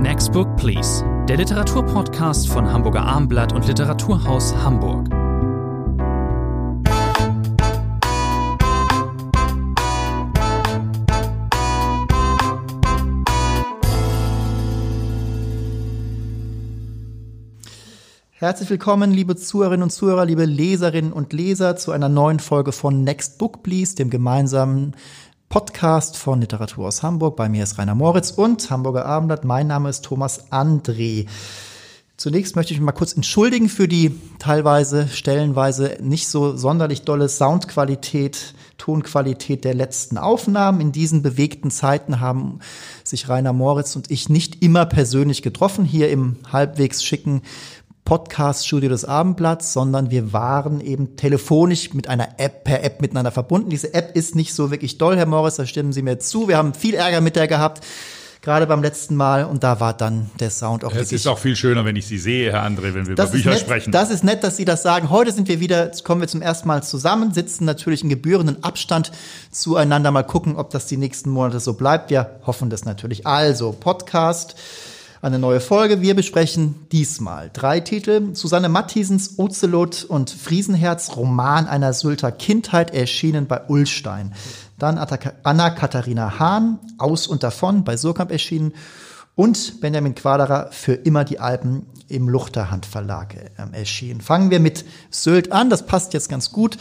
Next Book Please, der Literaturpodcast von Hamburger Armblatt und Literaturhaus Hamburg. Herzlich willkommen, liebe Zuhörerinnen und Zuhörer, liebe Leserinnen und Leser, zu einer neuen Folge von Next Book Please, dem gemeinsamen Podcast von Literatur aus Hamburg. Bei mir ist Rainer Moritz und Hamburger Abendblatt. Mein Name ist Thomas André. Zunächst möchte ich mich mal kurz entschuldigen für die teilweise, stellenweise nicht so sonderlich dolle Soundqualität, Tonqualität der letzten Aufnahmen. In diesen bewegten Zeiten haben sich Rainer Moritz und ich nicht immer persönlich getroffen, hier im halbwegs schicken Podcast-Studio des Abendblatts, sondern wir waren eben telefonisch mit einer App, per App miteinander verbunden. Diese App ist nicht so wirklich doll, Herr Morris, da stimmen Sie mir zu. Wir haben viel Ärger mit der gehabt gerade beim letzten Mal und da war dann der Sound auch Es ist auch viel schöner, wenn ich Sie sehe, Herr André, wenn wir das über Bücher nett, sprechen. Das ist nett, dass Sie das sagen. Heute sind wir wieder, kommen wir zum ersten Mal zusammen, sitzen natürlich in gebührenden Abstand zueinander. Mal gucken, ob das die nächsten Monate so bleibt. Wir hoffen das natürlich. Also, Podcast eine neue Folge. Wir besprechen diesmal drei Titel. Susanne Mathiesens Ozelot und Friesenherz, Roman einer Sylter Kindheit, erschienen bei Ullstein. Dann Anna-Katharina Hahn, Aus und davon, bei Surkamp erschienen. Und Benjamin Quaderer, Für immer die Alpen, im Luchterhand Verlag äh, erschienen. Fangen wir mit Sylt an. Das passt jetzt ganz gut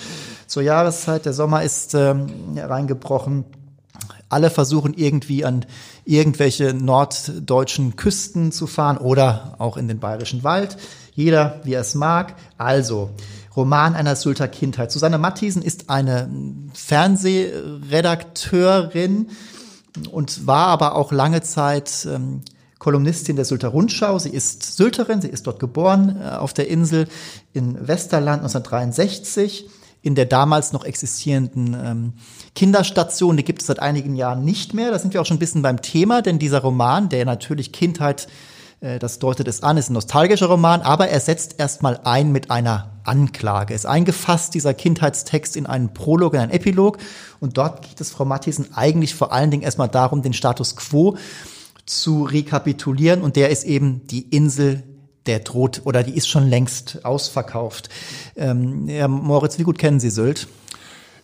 zur Jahreszeit. Der Sommer ist ähm, reingebrochen. Alle versuchen irgendwie an irgendwelche norddeutschen Küsten zu fahren oder auch in den bayerischen Wald. Jeder, wie er es mag. Also, Roman einer Sylter Kindheit. Susanne Mathiesen ist eine Fernsehredakteurin und war aber auch lange Zeit ähm, Kolumnistin der Sylter Rundschau. Sie ist Sylterin, sie ist dort geboren äh, auf der Insel in Westerland 1963 in der damals noch existierenden ähm, Kinderstation. Die gibt es seit einigen Jahren nicht mehr. Da sind wir auch schon ein bisschen beim Thema, denn dieser Roman, der natürlich Kindheit, äh, das deutet es an, ist ein nostalgischer Roman, aber er setzt erstmal ein mit einer Anklage. Ist eingefasst, dieser Kindheitstext, in einen Prolog, in einen Epilog. Und dort geht es Frau Mathiesen eigentlich vor allen Dingen erstmal darum, den Status quo zu rekapitulieren. Und der ist eben die Insel der droht oder die ist schon längst ausverkauft. Ähm, Herr Moritz, wie gut kennen Sie Sylt?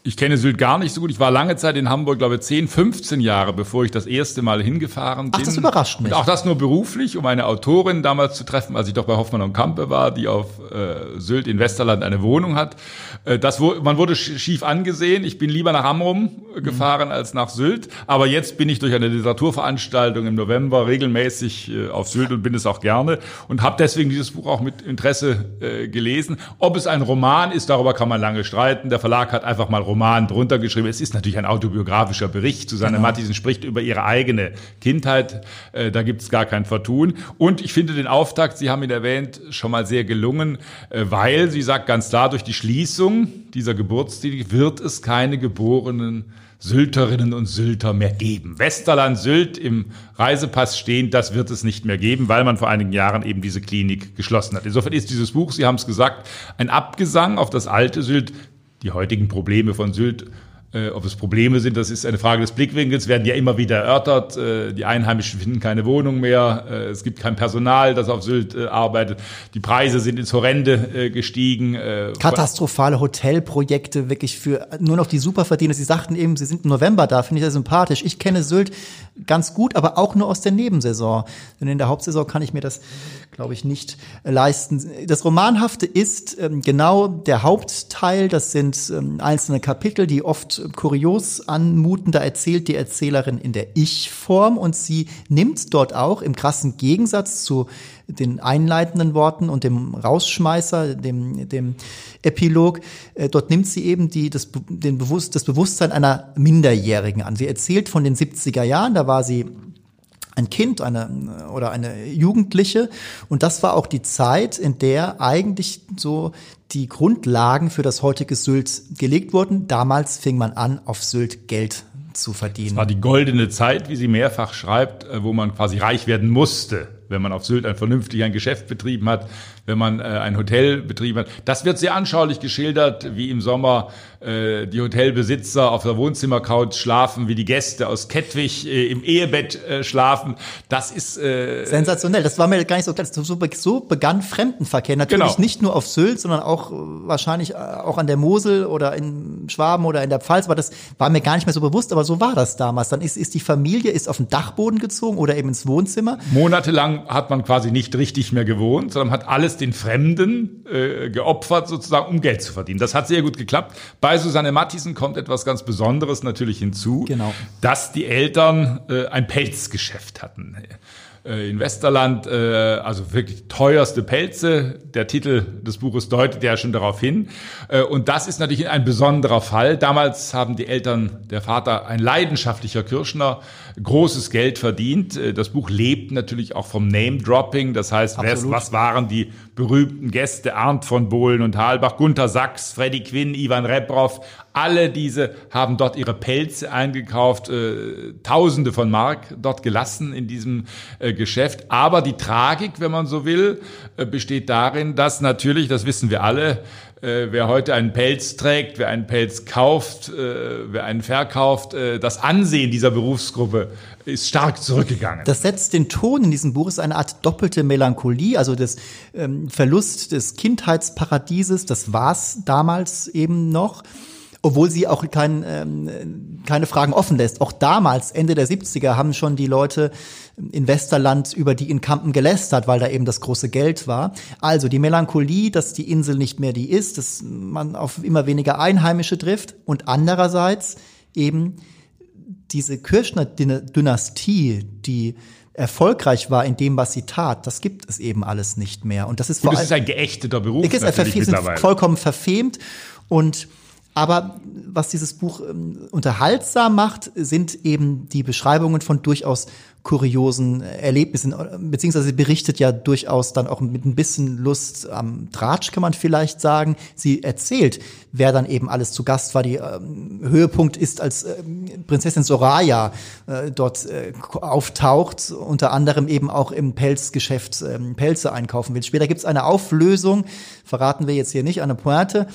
Ich kenne Sylt gar nicht so gut. Ich war lange Zeit in Hamburg, glaube 10, 15 Jahre, bevor ich das erste Mal hingefahren bin. Ach, das überrascht mich. Und auch das nur beruflich, um eine Autorin damals zu treffen, als ich doch bei Hoffmann und Kampe war, die auf äh, Sylt in Westerland eine Wohnung hat. Äh, das, man wurde schief angesehen. Ich bin lieber nach Amrum gefahren mhm. als nach Sylt. Aber jetzt bin ich durch eine Literaturveranstaltung im November regelmäßig äh, auf Sylt und bin es auch gerne und habe deswegen dieses Buch auch mit Interesse äh, gelesen. Ob es ein Roman ist, darüber kann man lange streiten. Der Verlag hat einfach mal Roman Roman drunter geschrieben. Es ist natürlich ein autobiografischer Bericht. Susanne genau. Mathiesen spricht über ihre eigene Kindheit. Äh, da gibt es gar kein Vertun. Und ich finde den Auftakt, Sie haben ihn erwähnt, schon mal sehr gelungen, äh, weil sie sagt ganz klar, durch die Schließung dieser Geburtstätige wird es keine geborenen Sylterinnen und Sylter mehr geben. Westerland Sylt im Reisepass stehend, das wird es nicht mehr geben, weil man vor einigen Jahren eben diese Klinik geschlossen hat. Insofern ist dieses Buch, Sie haben es gesagt, ein Abgesang auf das alte Sylt, die heutigen Probleme von Sylt äh, ob es Probleme sind, das ist eine Frage des Blickwinkels, werden ja immer wieder erörtert. Äh, die Einheimischen finden keine Wohnung mehr. Äh, es gibt kein Personal, das auf Sylt äh, arbeitet. Die Preise sind ins Horrende äh, gestiegen. Äh, Katastrophale Hotelprojekte, wirklich für nur noch die Superverdiener. Sie sagten eben, Sie sind im November da, finde ich sehr sympathisch. Ich kenne Sylt ganz gut, aber auch nur aus der Nebensaison. Denn in der Hauptsaison kann ich mir das, glaube ich, nicht leisten. Das Romanhafte ist ähm, genau der Hauptteil. Das sind ähm, einzelne Kapitel, die oft kurios anmuten. Da erzählt die Erzählerin in der Ich-Form und sie nimmt dort auch im krassen Gegensatz zu den einleitenden Worten und dem Rausschmeißer, dem, dem Epilog, äh, dort nimmt sie eben die, das, den Bewusst, das Bewusstsein einer Minderjährigen an. Sie erzählt von den 70er Jahren, da war sie ein Kind eine, oder eine Jugendliche. Und das war auch die Zeit, in der eigentlich so die Grundlagen für das heutige Sylt gelegt wurden. Damals fing man an, auf Sylt Geld zu verdienen. Es war die goldene Zeit, wie sie mehrfach schreibt, äh, wo man quasi reich werden musste wenn man auf Sylt ein vernünftig ein Geschäft betrieben hat, wenn man äh, ein Hotel betrieben hat. Das wird sehr anschaulich geschildert, wie im Sommer äh, die Hotelbesitzer auf der Wohnzimmercouch schlafen, wie die Gäste aus Kettwig äh, im Ehebett äh, schlafen. Das ist äh, sensationell. Das war mir gar nicht so klar. So, so begann Fremdenverkehr. Natürlich genau. nicht nur auf Sylt, sondern auch äh, wahrscheinlich äh, auch an der Mosel oder in Schwaben oder in der Pfalz. Aber das war mir gar nicht mehr so bewusst. Aber so war das damals. Dann ist, ist die Familie ist auf den Dachboden gezogen oder eben ins Wohnzimmer. Monatelang hat man quasi nicht richtig mehr gewohnt, sondern hat alles den Fremden äh, geopfert sozusagen, um Geld zu verdienen. Das hat sehr gut geklappt. Bei Susanne Mattisen kommt etwas ganz Besonderes natürlich hinzu, genau. dass die Eltern äh, ein Pelzgeschäft hatten äh, in Westerland, äh, also wirklich teuerste Pelze. Der Titel des Buches deutet ja schon darauf hin. Äh, und das ist natürlich ein besonderer Fall. Damals haben die Eltern, der Vater, ein leidenschaftlicher Kirschner, großes Geld verdient. Äh, das Buch lebt natürlich auch vom Name-Dropping. Das heißt, Absolut. was waren die berühmten Gäste? Arndt von Bohlen und Halbach, Gunther Sachs, Freddy Quinn, Ivan Reprov. Alle diese haben dort ihre Pelze eingekauft, äh, Tausende von Mark dort gelassen in diesem äh, Geschäft. Aber die Tragik, wenn man so will, äh, besteht darin, dass natürlich, das wissen wir alle, äh, wer heute einen Pelz trägt, wer einen Pelz kauft, äh, wer einen verkauft, äh, das Ansehen dieser Berufsgruppe ist stark zurückgegangen. Das setzt den Ton in diesem Buch, ist eine Art doppelte Melancholie, also das ähm, Verlust des Kindheitsparadieses, das war es damals eben noch obwohl sie auch kein, ähm, keine Fragen offen lässt. Auch damals, Ende der 70er, haben schon die Leute in Westerland über die in Kampen gelästert, weil da eben das große Geld war. Also die Melancholie, dass die Insel nicht mehr die ist, dass man auf immer weniger Einheimische trifft und andererseits eben diese Kirchner-Dynastie, die erfolgreich war in dem, was sie tat, das gibt es eben alles nicht mehr. Und das ist vor allem. Das ist ein geächteter Beruf. Es ist vollkommen verfemt und aber was dieses Buch ähm, unterhaltsam macht, sind eben die Beschreibungen von durchaus kuriosen Erlebnissen, beziehungsweise sie berichtet ja durchaus dann auch mit ein bisschen Lust am Tratsch, kann man vielleicht sagen. Sie erzählt, wer dann eben alles zu Gast war. Die ähm, Höhepunkt ist, als äh, Prinzessin Soraya äh, dort äh, auftaucht, unter anderem eben auch im Pelzgeschäft ähm, Pelze einkaufen will. Später gibt's eine Auflösung, verraten wir jetzt hier nicht, eine Pointe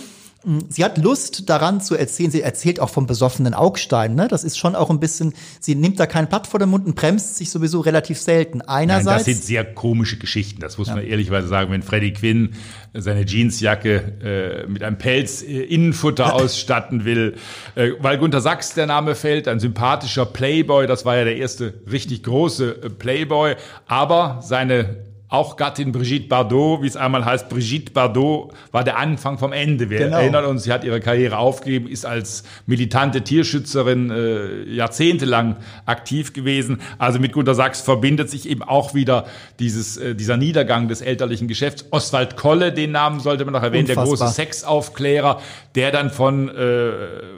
Sie hat Lust daran zu erzählen. Sie erzählt auch vom besoffenen Augstein. Ne? Das ist schon auch ein bisschen. Sie nimmt da kein Blatt vor den Mund und bremst sich sowieso relativ selten. Einerseits. Nein, das sind sehr komische Geschichten. Das muss ja. man ehrlicherweise sagen. Wenn Freddie Quinn seine Jeansjacke äh, mit einem Pelz äh, Innenfutter ausstatten will, äh, weil Gunter Sachs der Name fällt, ein sympathischer Playboy. Das war ja der erste richtig große äh, Playboy. Aber seine auch Gattin Brigitte Bardot, wie es einmal heißt, Brigitte Bardot war der Anfang vom Ende. Wir genau. erinnern uns, sie hat ihre Karriere aufgegeben, ist als militante Tierschützerin äh, jahrzehntelang aktiv gewesen. Also mit Gunter Sachs verbindet sich eben auch wieder dieses, äh, dieser Niedergang des elterlichen Geschäfts. Oswald Kolle, den Namen sollte man noch erwähnen, Unfassbar. der große Sexaufklärer, der dann von äh,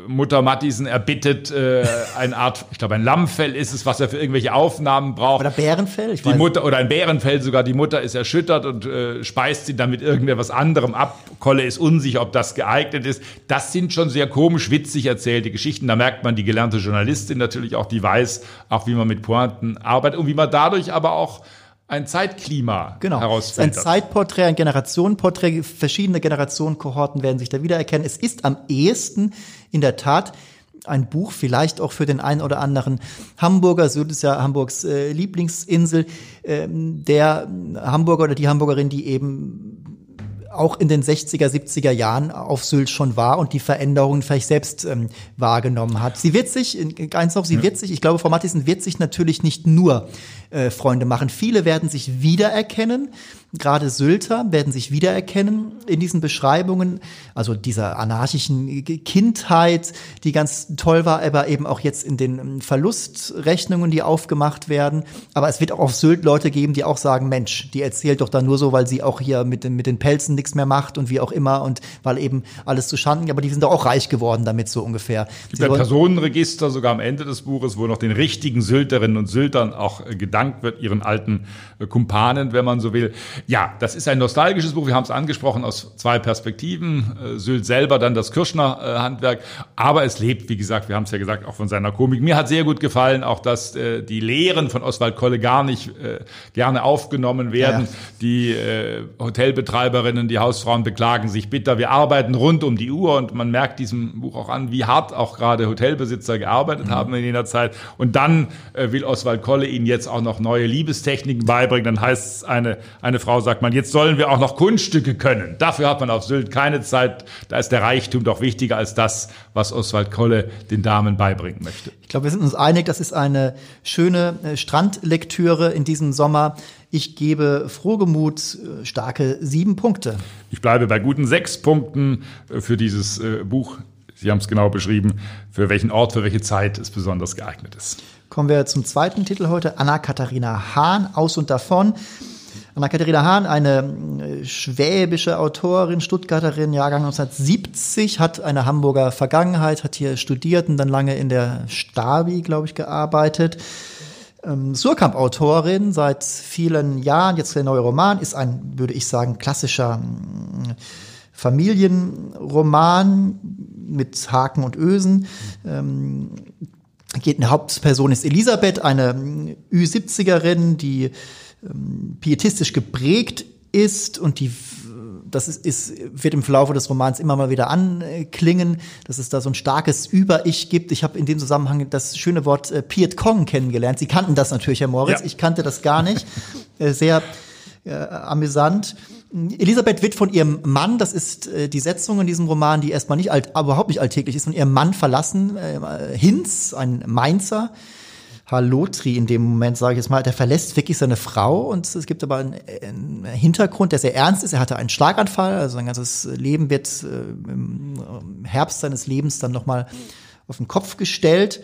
Mutter Mattisen erbittet, äh, eine Art, ich glaube ein Lammfell ist es, was er für irgendwelche Aufnahmen braucht. Oder Bärenfell, ich die weiß. Mutter Oder ein Bärenfell sogar, die Mutter ist erschüttert und äh, speist sie dann mit irgendetwas anderem ab. Kolle ist unsicher, ob das geeignet ist. Das sind schon sehr komisch, witzig erzählte Geschichten. Da merkt man die gelernte Journalistin natürlich auch, die weiß auch, wie man mit Pointen arbeitet und wie man dadurch aber auch ein Zeitklima genau. herausfindet. Ein Zeitporträt, ein Generationenporträt, verschiedene Generationenkohorten werden sich da wiedererkennen. Es ist am ehesten in der Tat ein Buch, vielleicht auch für den einen oder anderen Hamburger. Sylt ist ja Hamburgs äh, Lieblingsinsel. Ähm, der Hamburger oder die Hamburgerin, die eben auch in den 60er, 70er Jahren auf Sylt schon war und die Veränderungen vielleicht selbst ähm, wahrgenommen hat. Sie wird sich, eins noch, sie ja. wird sich, ich glaube, Frau Mattisen wird sich natürlich nicht nur äh, Freunde machen. Viele werden sich wiedererkennen gerade Sylter werden sich wiedererkennen in diesen Beschreibungen, also dieser anarchischen Kindheit, die ganz toll war, aber eben auch jetzt in den ähm, Verlustrechnungen, die aufgemacht werden. Aber es wird auch auf Sylt Leute geben, die auch sagen, Mensch, die erzählt doch da nur so, weil sie auch hier mit den, mit den Pelzen nichts mehr macht und wie auch immer und weil eben alles zu Schanden, aber die sind doch auch reich geworden damit so ungefähr. Es gibt ein Personenregister sogar am Ende des Buches, wo noch den richtigen Sylterinnen und Syltern auch äh, gedankt wird, ihren alten äh, Kumpanen, wenn man so will. Ja, das ist ein nostalgisches Buch, wir haben es angesprochen aus zwei Perspektiven. Äh, Sylt selber, dann das Kirschner-Handwerk, aber es lebt, wie gesagt, wir haben es ja gesagt, auch von seiner Komik. Mir hat sehr gut gefallen, auch dass die Lehren von Oswald Kolle gar nicht gerne aufgenommen werden. Ja, ja. Die Hotelbetreiberinnen, die Hausfrauen beklagen sich bitter. Wir arbeiten rund um die Uhr und man merkt diesem Buch auch an, wie hart auch gerade Hotelbesitzer gearbeitet mhm. haben in jener Zeit. Und dann äh, will Oswald Kolle ihnen jetzt auch noch neue Liebestechniken beibringen. Dann heißt es, eine, eine Frau sagt man, jetzt sollen wir auch noch Kunststücke können. Dafür hat man auf Sylt keine Zeit. Da ist der Reichtum doch wichtiger als das, was Oswald Kolle den Damen beibringen möchte. Ich glaube, wir sind uns einig, das ist eine schöne äh, Strandlektüre in diesem Sommer. Ich gebe frohgemut äh, starke sieben Punkte. Ich bleibe bei guten sechs Punkten äh, für dieses Buch. Sie haben es genau beschrieben, für welchen Ort, für welche Zeit es besonders geeignet ist. Kommen wir zum zweiten Titel heute, Anna-Katharina Hahn, Aus und Davon. Anna-Katharina Hahn, eine äh, schwäbische Autorin, Stuttgarterin, Jahrgang 1970, hat eine Hamburger Vergangenheit, hat hier studiert und dann lange in der Stabi, glaube ich, gearbeitet. Ähm, Surkamp-Autorin seit vielen Jahren, jetzt der neue Roman, ist ein, würde ich sagen, klassischer äh, Familienroman mit Haken und Ösen. Ähm, geht eine Hauptperson ist Elisabeth, eine Ü70erin, die ähm, pietistisch geprägt ist und die das ist, ist, wird im Verlauf des Romans immer mal wieder anklingen, dass es da so ein starkes Über-Ich gibt. Ich habe in dem Zusammenhang das schöne Wort äh, Piet Kong kennengelernt. Sie kannten das natürlich, Herr Moritz. Ja. Ich kannte das gar nicht. Äh, sehr äh, amüsant. Elisabeth wird von ihrem Mann, das ist äh, die Setzung in diesem Roman, die erstmal nicht alt, überhaupt nicht alltäglich ist, von ihrem Mann verlassen. Äh, Hinz, ein Mainzer, Halotri in dem Moment, sage ich jetzt mal, der verlässt wirklich seine Frau und es gibt aber einen, einen, Hintergrund, der sehr ernst ist. Er hatte einen Schlaganfall, also sein ganzes Leben wird äh, im Herbst seines Lebens dann nochmal auf den Kopf gestellt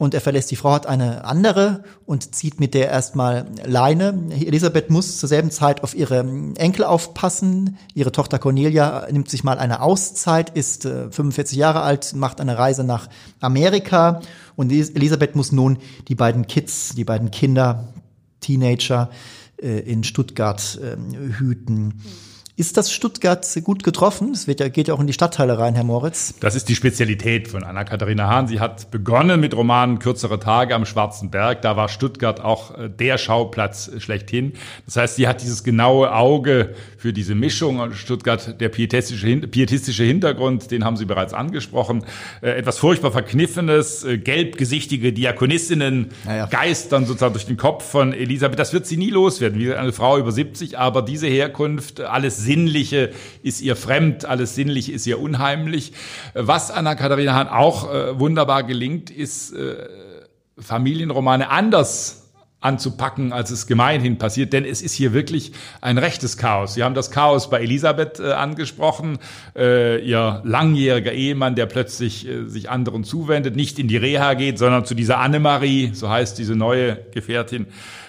und er verlässt die Frau, hat eine andere und zieht mit der erstmal Leine. Elisabeth muss zur selben Zeit auf ihre Enkel aufpassen. Ihre Tochter Cornelia nimmt sich mal eine Auszeit, ist äh, 45 Jahre alt, macht eine Reise nach Amerika und Elisabeth muss nun die beiden Kids, die beiden Kinder, Teenager äh, in Stuttgart äh, hüten. Ist das Stuttgart gut getroffen? Es ja, geht ja auch in die Stadtteile rein, Herr Moritz. Das ist die Spezialität von Anna-Katharina Hahn. Sie hat begonnen mit Romanen Kürzere Tage am Schwarzen Berg. Da war Stuttgart auch äh, der Schauplatz schlechthin. Das heißt, sie hat dieses genaue Auge für diese Mischung. Stuttgart, der pietistische, pietistische Hintergrund, den haben Sie bereits angesprochen. Äh, etwas furchtbar Verkniffenes, äh, gelbgesichtige Diakonissinnen ja, geistern sozusagen durch den Kopf von Elisabeth. Das wird sie nie loswerden, wie eine Frau über 70. Aber diese Herkunft, alles Sinnliche ist ihr fremd, alles Sinnliche ist ihr unheimlich. Was Anna-Katharina Hahn auch äh, wunderbar gelingt, ist äh, Familienromane anders anzupacken, als es gemeinhin passiert, denn es ist hier wirklich ein rechtes Chaos. Sie haben das Chaos bei Elisabeth äh, angesprochen, äh, ihr langjähriger Ehemann, der plötzlich äh, sich anderen zuwendet, nicht in die Reha geht, sondern zu dieser Annemarie, so heißt diese neue Gefährtin,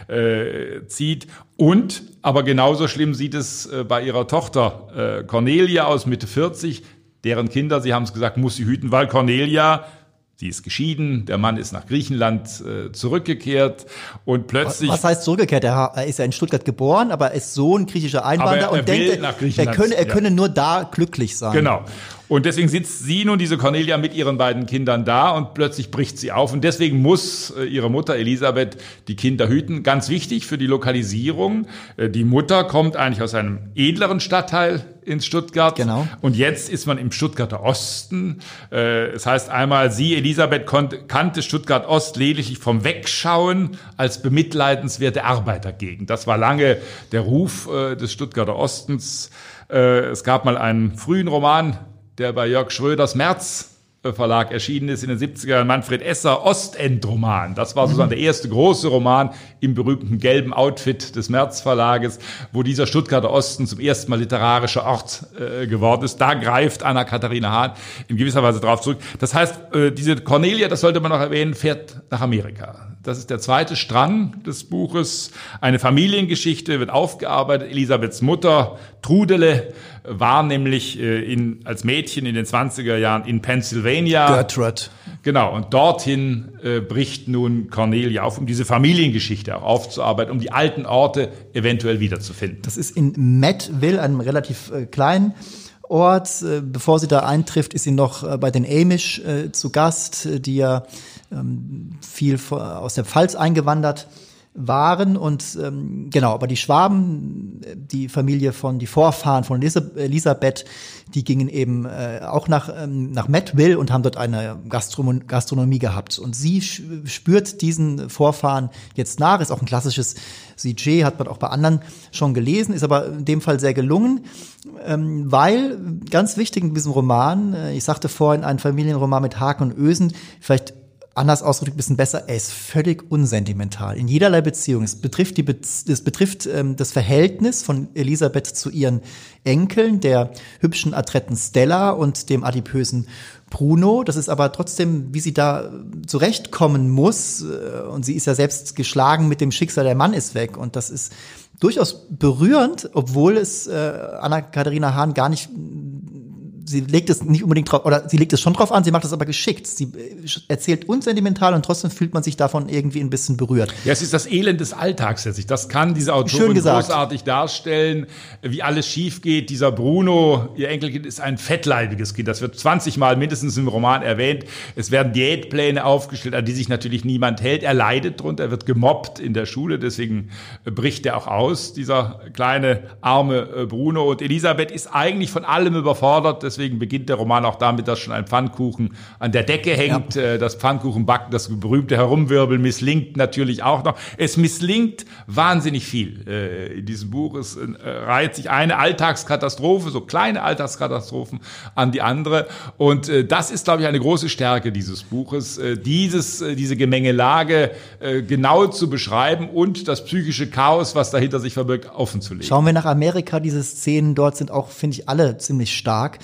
äh, zieht. Und, aber genauso schlimm sieht es äh, bei ihrer Tochter äh, Cornelia aus Mitte 40, deren Kinder, Sie haben es gesagt, muss sie hüten, weil Cornelia Sie ist geschieden, der Mann ist nach Griechenland äh, zurückgekehrt und plötzlich. Was heißt zurückgekehrt? Er, ist ja in Stuttgart geboren, aber er ist Sohn griechischer Einwanderer und denkt, er könne, er könne nur da glücklich sein. Genau. Und deswegen sitzt sie nun, diese Cornelia, mit ihren beiden Kindern da und plötzlich bricht sie auf. Und deswegen muss äh, ihre Mutter Elisabeth die Kinder hüten. Ganz wichtig für die Lokalisierung. Äh, die Mutter kommt eigentlich aus einem edleren Stadtteil in Stuttgart. Genau. Und jetzt ist man im Stuttgarter Osten. Äh, es heißt einmal, sie, Elisabeth, kannte Stuttgart Ost lediglich vom Wegschauen als bemitleidenswerte Arbeitergegend. Das war lange der Ruf des Stuttgarter Ostens. Es gab mal einen frühen Roman der bei Jörg Schröders März Verlag erschienen ist in den 70ern, Manfred Esser Ostendroman. Das war sozusagen mhm. der erste große Roman im berühmten gelben Outfit des März Verlages, wo dieser Stuttgarter Osten zum ersten Mal literarischer Ort äh, geworden ist. Da greift Anna-Katharina Hahn in gewisser Weise drauf zurück. Das heißt, äh, diese Cornelia, das sollte man noch erwähnen, fährt nach Amerika. Das ist der zweite Strang des Buches. Eine Familiengeschichte wird aufgearbeitet. Elisabeths Mutter, Trudele, war nämlich äh, in, als Mädchen in den 20er Jahren in Pennsylvania. Gertrude. Genau, und dorthin äh, bricht nun Cornelia auf, um diese Familiengeschichte auch aufzuarbeiten, um die alten Orte eventuell wiederzufinden. Das ist in Metville, einem relativ äh, kleinen Ort. Äh, bevor sie da eintrifft, ist sie noch äh, bei den Amish äh, zu Gast, die ja viel aus der Pfalz eingewandert waren und ähm, genau, aber die Schwaben, die Familie von, die Vorfahren von Elisabeth, die gingen eben äh, auch nach, ähm, nach Metville und haben dort eine Gastronom Gastronomie gehabt. Und sie spürt diesen Vorfahren jetzt nach, ist auch ein klassisches CJ, hat man auch bei anderen schon gelesen, ist aber in dem Fall sehr gelungen, ähm, weil ganz wichtig in diesem Roman, äh, ich sagte vorhin, ein Familienroman mit Haken und Ösen, vielleicht anders ausgedrückt ein bisschen besser, er ist völlig unsentimental in jederlei Beziehung. Es betrifft, die Be es betrifft ähm, das Verhältnis von Elisabeth zu ihren Enkeln, der hübschen, adretten Stella und dem adipösen Bruno. Das ist aber trotzdem, wie sie da zurechtkommen muss. Äh, und sie ist ja selbst geschlagen mit dem Schicksal, der Mann ist weg. Und das ist durchaus berührend, obwohl es äh, Anna-Katharina Hahn gar nicht sie legt es nicht unbedingt drauf, oder sie legt es schon drauf an, sie macht es aber geschickt. Sie äh, erzählt unsentimental und trotzdem fühlt man sich davon irgendwie ein bisschen berührt. Ja, es ist das Elend des Alltags letztlich. Das kann diese Autorin großartig darstellen, wie alles schief geht. Dieser Bruno, ihr Enkelkind, ist ein fettleibiges Kind. Das wird 20 Mal mindestens im Roman erwähnt. Es werden Diätpläne aufgestellt, an die sich natürlich niemand hält. Er leidet drunter, er wird gemobbt in der Schule, deswegen bricht er auch aus, dieser kleine, arme äh, Bruno. Und Elisabeth ist eigentlich von allem überfordert, deswegen deswegen beginnt der Roman auch damit, dass schon ein Pfannkuchen an der Decke hängt. Ja. Äh, das Pfannkuchenbacken, das berühmte Herumwirbeln misslingt natürlich auch noch. Es misslingt wahnsinnig viel äh, in diesem Buch. Es äh, reiht sich eine Alltagskatastrophe, so kleine Alltagskatastrophen an die andere. Und das ist, glaube ich, eine große Stärke dieses Buches, dieses, diese Gemengelage genau zu beschreiben und das psychische Chaos, was dahinter sich verbirgt, offenzulegen. Schauen wir nach Amerika, diese Szenen dort sind auch, finde ich, alle ziemlich stark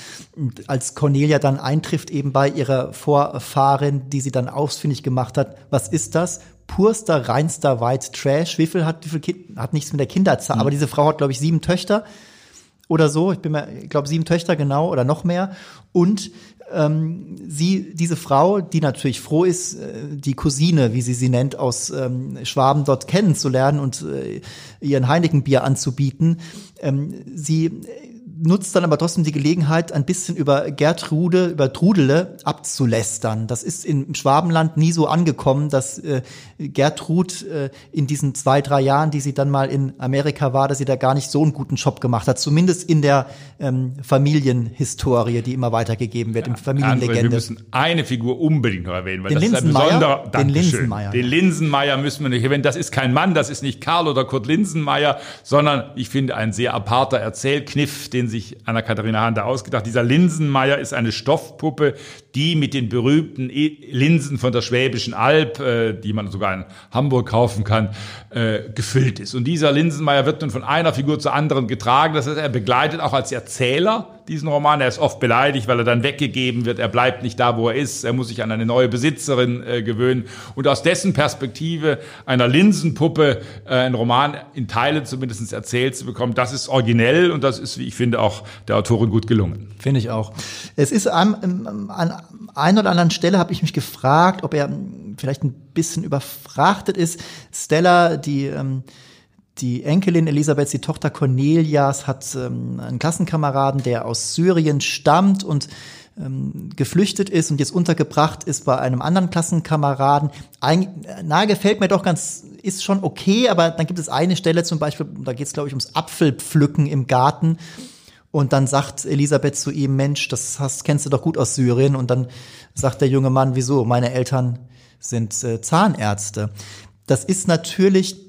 als Cornelia dann eintrifft, eben bei ihrer Vorfahrin, die sie dann ausfindig gemacht hat, was ist das? Purster, reinster White Trash. Wie viel hat, wie viel kind, hat nichts mit der Kinderzahl, mhm. aber diese Frau hat, glaube ich, sieben Töchter oder so. Ich bin mir, ich glaube, sieben Töchter genau oder noch mehr. Und ähm, sie, diese Frau, die natürlich froh ist, äh, die Cousine, wie sie sie nennt, aus ähm, Schwaben dort kennenzulernen und äh, ihren Heinekenbier anzubieten, ähm, sie nutzt dann aber trotzdem die Gelegenheit, ein bisschen über Gertrude, über Trudele abzulästern. Das ist im Schwabenland nie so angekommen, dass äh, Gertrud äh, in diesen zwei, drei Jahren, die sie dann mal in Amerika war, dass sie da gar nicht so einen guten Job gemacht hat. Zumindest in der ähm, Familienhistorie, die immer weitergegeben wird, ja, im Familienlegende. wir müssen eine Figur unbedingt noch erwähnen, weil den das Linsenmeier, ist ein besonderer, den Linsenmeier. Den Linsenmeier müssen wir nicht erwähnen. Das ist kein Mann, das ist nicht Karl oder Kurt Linsenmeier, sondern ich finde ein sehr aparter Erzählkniff, den sich Anna-Katharina Hahn da ausgedacht. Dieser Linsenmeier ist eine Stoffpuppe, die mit den berühmten e- Linsen von der Schwäbischen Alb, äh, die man sogar in Hamburg kaufen kann, äh, gefüllt ist. Und dieser Linsenmeier wird nun von einer Figur zur anderen getragen. Das heißt, er begleitet auch als Erzähler diesen Roman. Er ist oft beleidigt, weil er dann weggegeben wird. Er bleibt nicht da, wo er ist. Er muss sich an eine neue Besitzerin äh, gewöhnen. Und aus dessen Perspektive einer Linsenpuppe äh, ein Roman in Teilen zumindest erzählt zu bekommen, das ist originell und das ist, wie ich finde, auch der Autorin gut gelungen. Finde ich auch. Es ist an, an einer oder anderen Stelle habe ich mich gefragt, ob er vielleicht ein bisschen überfrachtet ist. Stella, die ähm, die Enkelin Elisabeth, die Tochter Cornelias, hat ähm, einen Klassenkameraden, der aus Syrien stammt und ähm, geflüchtet ist und jetzt untergebracht ist bei einem anderen Klassenkameraden. Ein, nahe gefällt mir doch ganz, ist schon okay, aber dann gibt es eine Stelle zum Beispiel, da geht es glaube ich ums Apfelpflücken im Garten. Und dann sagt Elisabeth zu ihm, Mensch, das hast, kennst du doch gut aus Syrien. Und dann sagt der junge Mann, wieso? Meine Eltern sind äh, Zahnärzte. Das ist natürlich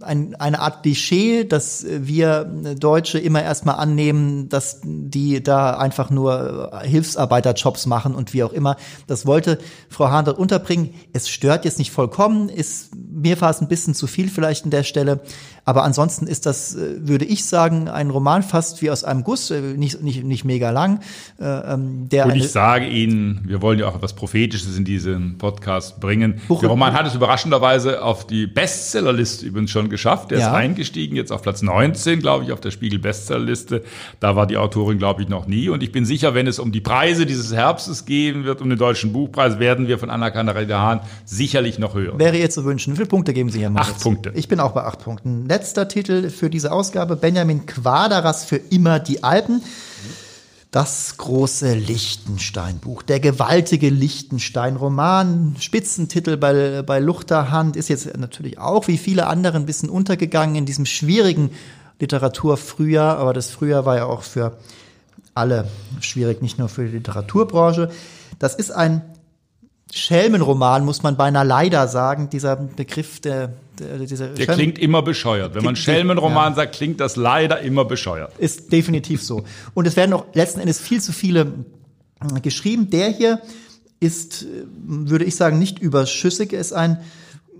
ein, eine Art Klischee, dass wir Deutsche immer erstmal annehmen, dass die da einfach nur Hilfsarbeiterjobs machen und wie auch immer. Das wollte Frau Hahn dort unterbringen. Es stört jetzt nicht vollkommen, ist mir es ein bisschen zu viel vielleicht an der Stelle. Aber ansonsten ist das, äh, würde ich sagen, ein Roman fast wie aus einem Guss, äh, nicht, nicht, nicht mega lang. Äh, ähm, der Und ich sage Ihnen, wir wollen ja auch etwas Prophetisches in diesen Podcast bringen. Buch der Roman hat es überraschenderweise auf die Bestsellerliste übrigens schon geschafft. Er ja. ist eingestiegen, jetzt auf Platz 19, glaube ich, auf der Spiegel Bestsellerliste. Da war die Autorin, glaube ich, noch nie. Und ich bin sicher, wenn es um die Preise dieses Herbstes gehen wird, um den deutschen Buchpreis, werden wir von Anna-Katarina Hahn sicherlich noch hören. Wäre jetzt zu wünschen. Wie viele Punkte geben Sie hier, Moritz? Acht Punkte. Ich bin auch bei acht Punkten letzter Titel für diese Ausgabe, Benjamin Quaderas für immer die Alpen. Das große Lichtenstein-Buch, der gewaltige Lichtenstein-Roman, Spitzentitel bei, bei Luchterhand, ist jetzt natürlich auch wie viele andere ein bisschen untergegangen in diesem schwierigen Literaturfrühjahr, aber das Frühjahr war ja auch für alle schwierig, nicht nur für die Literaturbranche. Das ist ein Schelmenroman, muss man beinahe leider sagen, dieser Begriff der, dieser Der Schelmen klingt immer bescheuert. Wenn man Schelmenroman ja. sagt, klingt das leider immer bescheuert. Ist definitiv so. Und es werden auch letzten Endes viel zu viele äh, geschrieben. Der hier ist, äh, würde ich sagen, nicht überschüssig. Er ist ein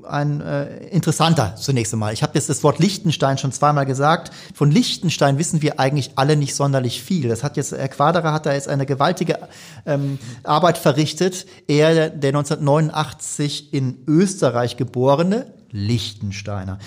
ein äh, interessanter zunächst einmal. Ich habe jetzt das Wort Liechtenstein schon zweimal gesagt. Von Liechtenstein wissen wir eigentlich alle nicht sonderlich viel. Das hat jetzt Herr Quaderer hat da jetzt eine gewaltige ähm, Arbeit verrichtet. Er, der 1989 in Österreich geborene Liechtensteiner.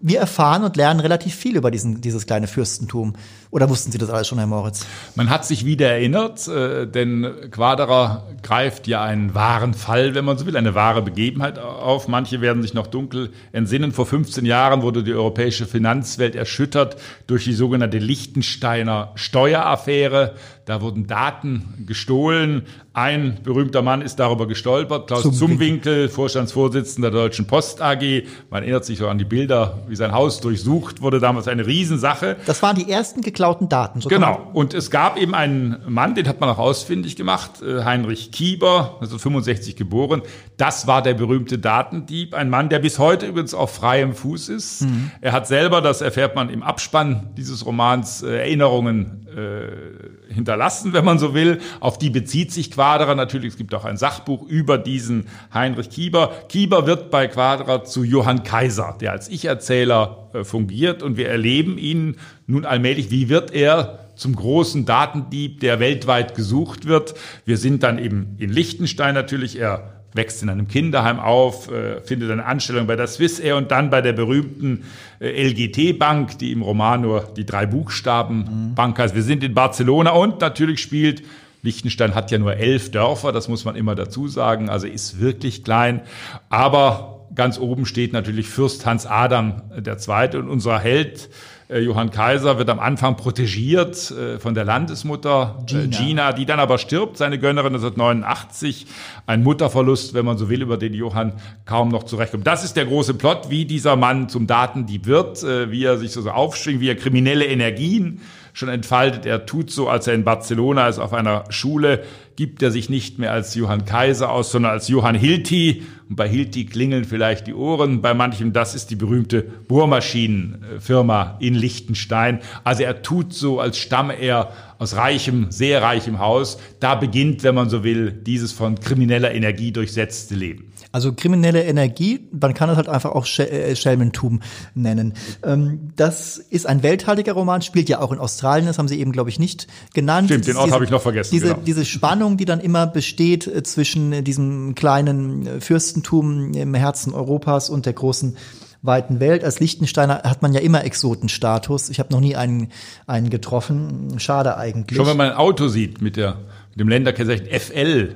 Wir erfahren und lernen relativ viel über diesen, dieses kleine Fürstentum. Oder wussten Sie das alles schon, Herr Moritz? Man hat sich wieder erinnert, äh, denn Quaderer greift ja einen wahren Fall, wenn man so will, eine wahre Begebenheit auf. Manche werden sich noch dunkel entsinnen. Vor 15 Jahren wurde die europäische Finanzwelt erschüttert durch die sogenannte Liechtensteiner Steueraffäre. Da wurden Daten gestohlen. Ein berühmter Mann ist darüber gestolpert, Klaus Zum Zumwinkel, Vorstandsvorsitzender der Deutschen Post AG. Man erinnert sich so an die Bilder, wie sein Haus durchsucht wurde, damals eine Riesensache. Das waren die ersten geklauten Daten. So genau. Und es gab eben einen Mann, den hat man auch ausfindig gemacht, äh, Heinrich Kieber, also 65 geboren. Das war der berühmte Datendieb. Ein Mann, der bis heute übrigens auf freiem Fuß ist. Mhm. Er hat selber, das erfährt man im Abspann dieses Romans, äh, Erinnerungen äh, hinterlassen, wenn man so will. Auf die bezieht sich Quadra natürlich. Es gibt auch ein Sachbuch über diesen Heinrich Kieber. Kieber wird bei Quadra zu Johann Kaiser, der als Ich-Erzähler äh, fungiert und wir erleben ihn nun allmählich. Wie wird er zum großen Datendieb, der weltweit gesucht wird? Wir sind dann eben in Liechtenstein natürlich. Er wächst in einem Kinderheim auf, äh, findet eine Anstellung bei der Swissair und dann bei der berühmten äh, LGT-Bank, die im Roman nur die drei Buchstaben mhm. Bank heißt. Wir sind in Barcelona und natürlich spielt Liechtenstein hat ja nur elf Dörfer, das muss man immer dazu sagen, also ist wirklich klein. Aber ganz oben steht natürlich Fürst Hans Adam der Zweite und unser Held Johann Kaiser wird am Anfang protegiert äh, von der Landesmutter äh, Gina. Gina. die dann aber stirbt, seine Gönnerin 1989. Ein Mutterverlust, wenn man so will, über den Johann kaum noch zurechtkommt. Das ist der große Plot, wie dieser Mann zum Datendieb wird, wie er sich so aufschwingt, wie er kriminelle Energien schon entfaltet. Er tut so, als er in Barcelona ist, auf einer Schule, gibt er sich nicht mehr als Johann Kaiser aus, sondern als Johann Hilti. Und bei Hilti klingeln vielleicht die Ohren. Bei manchem, das ist die berühmte Bohrmaschinenfirma in Liechtenstein. Also er tut so, als stamme er aus reichem, sehr reichem Haus. Da beginnt, wenn man so will, dieses von krimineller Energie durchsetzte Leben. Also kriminelle Energie, man kann es halt einfach auch äh, Schelmentum nennen. Ähm, das ist ein welthaltiger Roman, spielt ja auch in Australien, das haben Sie eben, glaube ich, nicht genannt. Stimmt, den Ort habe ich noch vergessen. Diese, genau. diese Spannung, die dann immer besteht äh, zwischen diesem kleinen Fürstentum im Herzen Europas und der großen weiten Welt. Als Liechtensteiner hat man ja immer Exotenstatus. Ich habe noch nie einen, einen getroffen. Schade eigentlich. Schon wenn man ein Auto sieht mit, der, mit dem Länderkennzeichen FL,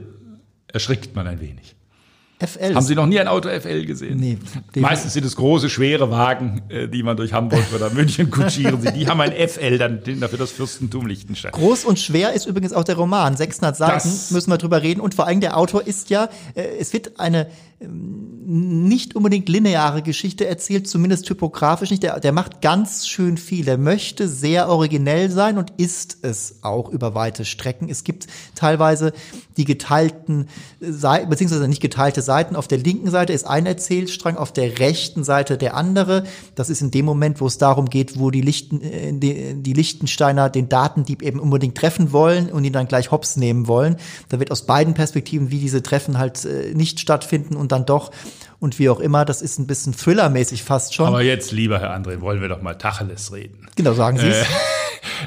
erschrickt man ein wenig. FL. Haben Sie noch nie ein Auto FL gesehen? Nee. Meistens sind es große, schwere Wagen, äh, die man durch Hamburg oder München kutschieren sieht. Die haben ein FL dann dafür das Fürstentum Liechtenstein. Groß und schwer ist übrigens auch der Roman. 600 Seiten das müssen wir drüber reden. Und vor allem der Autor ist ja, äh, es wird eine nicht unbedingt lineare Geschichte erzählt, zumindest typografisch nicht. Der, der macht ganz schön viel. Er möchte sehr originell sein und ist es auch über weite Strecken. Es gibt teilweise die geteilten Seiten, beziehungsweise nicht geteilte Seiten, Seiten. Auf der linken Seite ist ein Erzählstrang, auf der rechten Seite der andere. Das ist in dem Moment, wo es darum geht, wo die, Lichten, äh, die, die Lichtensteiner den Datendieb eben unbedingt treffen wollen und ihn dann gleich hops nehmen wollen. Da wird aus beiden Perspektiven, wie diese Treffen halt äh, nicht stattfinden und dann doch und wie auch immer. Das ist ein bisschen thrillermäßig fast schon. Aber jetzt, lieber Herr André, wollen wir doch mal Tacheles reden. Genau, sagen Sie es.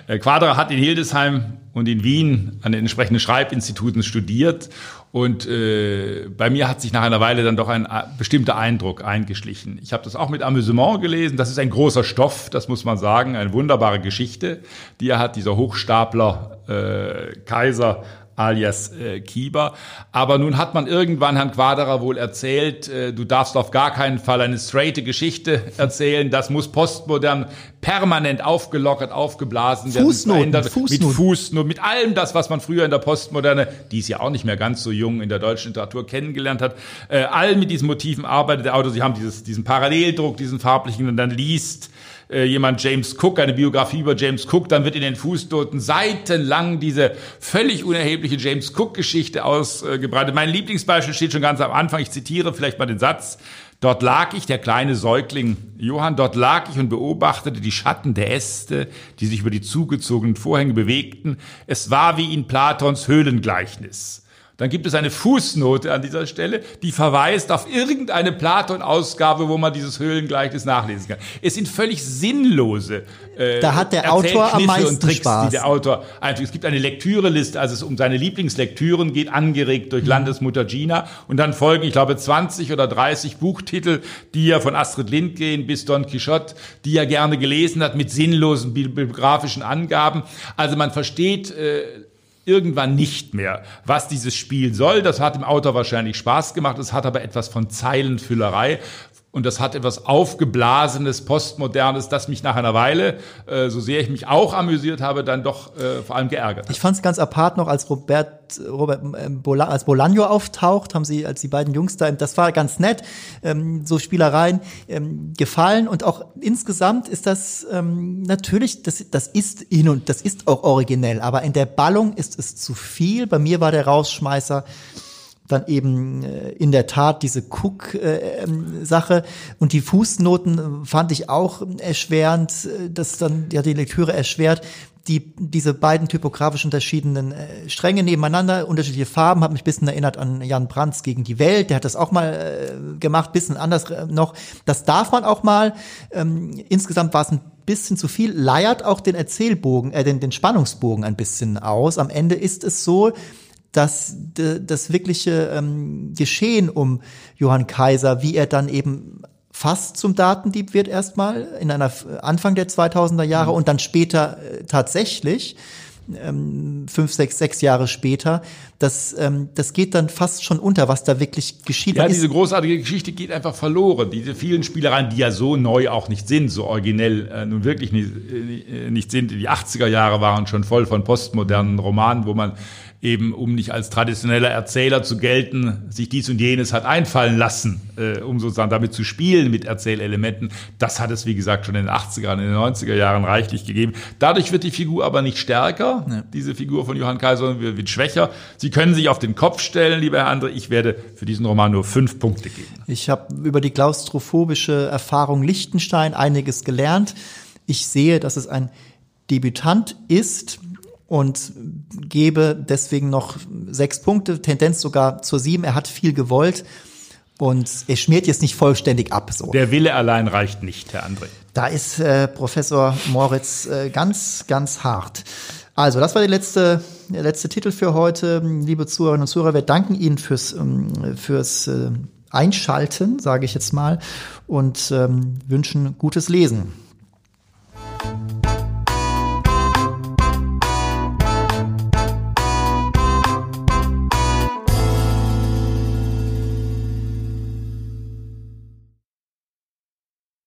Äh, Quadra hat in Hildesheim und in Wien an den entsprechenden Schreibinstituten studiert und äh, bei mir hat sich nach einer Weile dann doch ein äh, bestimmter Eindruck eingeschlichen. Ich habe das auch mit Amüsement gelesen. Das ist ein großer Stoff, das muss man sagen, eine wunderbare Geschichte, die er hat, dieser Hochstapler äh, Kaiser alias äh, Kieber. Aber nun hat man irgendwann Herrn Quaderer wohl erzählt, äh, du darfst auf gar keinen Fall eine straighte Geschichte erzählen, das muss postmodern permanent aufgelockert, aufgeblasen werden. Fußnoten, Fußnoten. Mit Fußnoten, mit allem das, was man früher in der Postmoderne, die ist ja auch nicht mehr ganz so jung in der deutschen Literatur kennengelernt hat, äh, all mit diesen Motiven arbeitet der Autor. Sie haben dieses, diesen Paralleldruck, diesen farblichen und dann liest jemand James Cook, eine Biografie über James Cook, dann wird in den Fußnoten seitenlang diese völlig unerhebliche James Cook-Geschichte ausgebreitet. Mein Lieblingsbeispiel steht schon ganz am Anfang. Ich zitiere vielleicht mal den Satz. Dort lag ich, der kleine Säugling Johann, dort lag ich und beobachtete die Schatten der Äste, die sich über die zugezogenen Vorhänge bewegten. Es war wie in Platons Höhlengleichnis. Dann gibt es eine Fußnote an dieser Stelle, die verweist auf irgendeine Platon-Ausgabe, wo man dieses Höhlengleichnis nachlesen kann. Es sind völlig sinnlose äh, Da hat der Autor am meisten und Tricks, Spaß. die der Autor einfügt. Es gibt eine Lektüreliste, als es um seine Lieblingslektüren geht, angeregt durch Landesmutter Gina. Und dann folgen, ich glaube, 20 oder 30 Buchtitel, die er von Astrid Lindgren bis Don Quixote, die er gerne gelesen hat, mit sinnlosen bibliografischen Angaben. Also man versteht äh, irgendwann nicht mehr, was dieses Spiel soll. Das hat dem Autor wahrscheinlich Spaß gemacht. Es hat aber etwas von Zeilenfüllerei. Und das hat etwas Aufgeblasenes, Postmodernes, das mich nach einer Weile, äh, so sehr ich mich auch amüsiert habe, dann doch äh, vor allem geärgert. Ich fand es ganz apart noch, als Robert, Robert ähm, Bola, als Bolaño auftaucht, haben sie, als die beiden Jungs da, das war ganz nett, ähm, so Spielereien ähm, gefallen und auch insgesamt ist das ähm, natürlich, das, das ist in und das ist auch originell, aber in der Ballung ist es zu viel. Bei mir war der Rausschmeißer dann eben äh, in der Tat diese Cook-Sache und die Fußnoten fand ich auch erschwerend, äh, dass dann ja die Lektüre erschwert. Die, diese beiden typografisch unterschiedenen äh, Stränge nebeneinander, unterschiedliche Farben, hat mich ein bisschen erinnert an Jan Brands gegen die Welt. Der hat das auch mal äh, gemacht, bisschen anders äh, noch. Das darf man auch mal. Ähm, insgesamt war es ein bisschen zu viel, leiert auch den Erzählbogen, äh, den, den Spannungsbogen ein bisschen aus. Am Ende ist es so, dass das wirkliche ähm, Geschehen um Johann Kaiser, wie er dann eben fast zum Datendieb wird erstmal in einer Anfang der 2000er Jahre mhm. und dann später äh, tatsächlich ähm, fünf, sechs, sechs Jahre später, das, ähm, das geht dann fast schon unter, was da wirklich geschieht. Ja, diese großartige Geschichte geht einfach verloren. Diese vielen Spielereien, die ja so neu auch nicht sind, so originell äh, nun wirklich nicht, äh, nicht sind. Die 80er Jahre waren schon voll von postmodernen Romanen, wo man eben, um nicht als traditioneller Erzähler zu gelten, sich dies und jenes hat einfallen lassen, äh, um sozusagen damit zu spielen mit Erzählelementen. Das hat es, wie gesagt, schon in den 80er, in den 90er Jahren reichlich gegeben. Dadurch wird die Figur aber nicht stärker, ja. diese Figur von Johann Kaiser, sondern wird, wird schwächer. Sie können sich auf den Kopf stellen, lieber Herr André. Ich werde für diesen Roman nur fünf Punkte geben. Ich habe über die klaustrophobische Erfahrung Liechtenstein einiges gelernt. Ich sehe, dass es ein Debütant ist, und gebe deswegen noch sechs Punkte, Tendenz sogar zur sieben. Er hat viel gewollt und er schmiert jetzt nicht vollständig ab. So. Der Wille allein reicht nicht, Herr André. Da ist äh, Professor Moritz äh, ganz, ganz hart. Also, das war die letzte, der letzte Titel für heute. Liebe Zuhörerinnen und Zuhörer, wir danken Ihnen fürs, ähm, fürs äh, Einschalten, sage ich jetzt mal, und ähm, wünschen gutes Lesen.